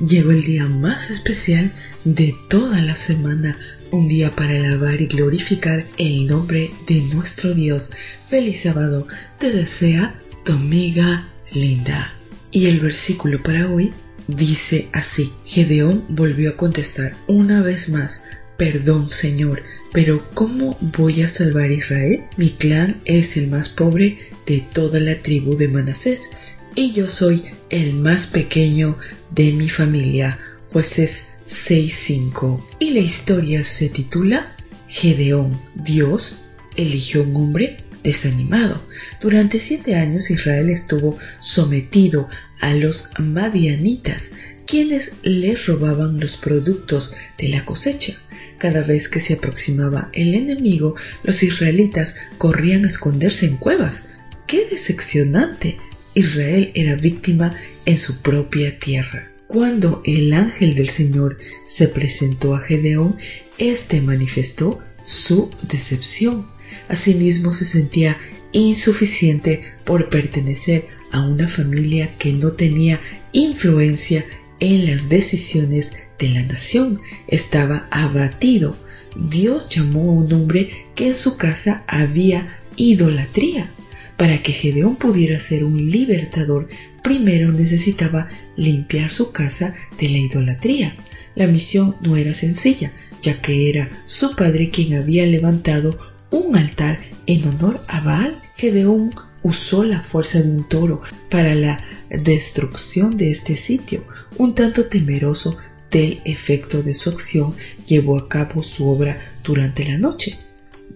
Llegó el día más especial de toda la semana, un día para alabar y glorificar el nombre de nuestro Dios. Feliz sábado, te desea tu amiga Linda. Y el versículo para hoy dice así, Gedeón volvió a contestar una vez más, Perdón, Señor, pero ¿cómo voy a salvar a Israel? Mi clan es el más pobre de toda la tribu de Manasés y yo soy el más pequeño de mi familia, pues es 6.5. Y la historia se titula Gedeón, Dios eligió un hombre desanimado. Durante siete años Israel estuvo sometido a los madianitas, quienes le robaban los productos de la cosecha. Cada vez que se aproximaba el enemigo, los israelitas corrían a esconderse en cuevas. ¡Qué decepcionante! Israel era víctima en su propia tierra. Cuando el ángel del Señor se presentó a Gedeón, éste manifestó su decepción. Asimismo se sentía insuficiente por pertenecer a una familia que no tenía influencia en las decisiones de la nación. Estaba abatido. Dios llamó a un hombre que en su casa había idolatría. Para que Gedeón pudiera ser un libertador, primero necesitaba limpiar su casa de la idolatría. La misión no era sencilla, ya que era su padre quien había levantado un altar en honor a Baal. Gedeón usó la fuerza de un toro para la destrucción de este sitio. Un tanto temeroso del efecto de su acción, llevó a cabo su obra durante la noche.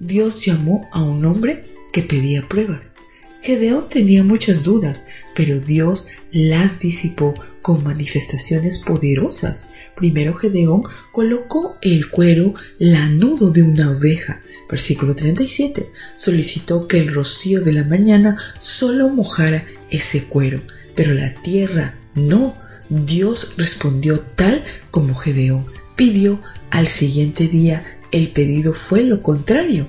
Dios llamó a un hombre que pedía pruebas. Gedeón tenía muchas dudas, pero Dios las disipó con manifestaciones poderosas. Primero Gedeón colocó el cuero lanudo de una oveja. Versículo 37. Solicitó que el rocío de la mañana solo mojara ese cuero, pero la tierra no. Dios respondió tal como Gedeón pidió. Al siguiente día el pedido fue lo contrario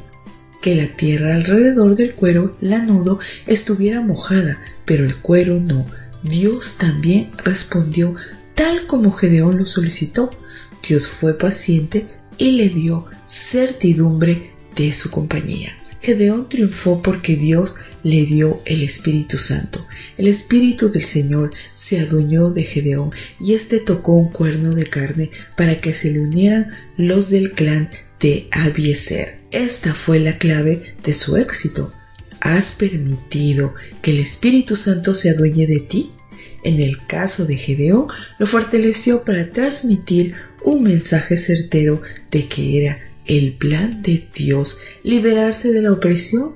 que la tierra alrededor del cuero lanudo estuviera mojada, pero el cuero no. Dios también respondió tal como Gedeón lo solicitó. Dios fue paciente y le dio certidumbre de su compañía. Gedeón triunfó porque Dios le dio el Espíritu Santo. El Espíritu del Señor se adueñó de Gedeón y éste tocó un cuerno de carne para que se le unieran los del clan de Abieser. Esta fue la clave de su éxito. ¿Has permitido que el Espíritu Santo se adueñe de ti? En el caso de Gedeón, lo fortaleció para transmitir un mensaje certero de que era el plan de Dios liberarse de la opresión.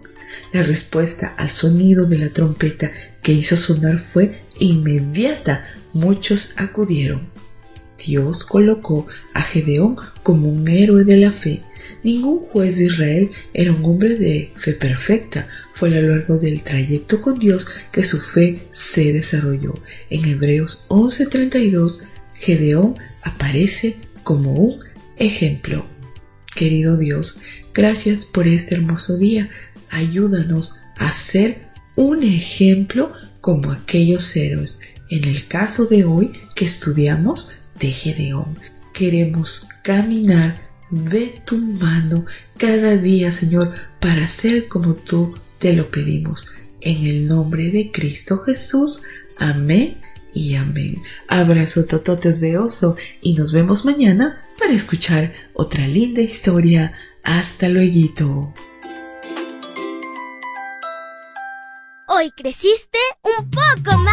La respuesta al sonido de la trompeta que hizo sonar fue inmediata. Muchos acudieron. Dios colocó a Gedeón como un héroe de la fe. Ningún juez de Israel era un hombre de fe perfecta. Fue a lo largo del trayecto con Dios que su fe se desarrolló. En Hebreos 11:32, Gedeón aparece como un ejemplo. Querido Dios, gracias por este hermoso día. Ayúdanos a ser un ejemplo como aquellos héroes. En el caso de hoy que estudiamos, de Gedeón. Queremos caminar de tu mano cada día, Señor, para ser como tú te lo pedimos. En el nombre de Cristo Jesús. Amén y amén. Abrazo tototes de oso y nos vemos mañana para escuchar otra linda historia. Hasta luego. Hoy creciste un poco más.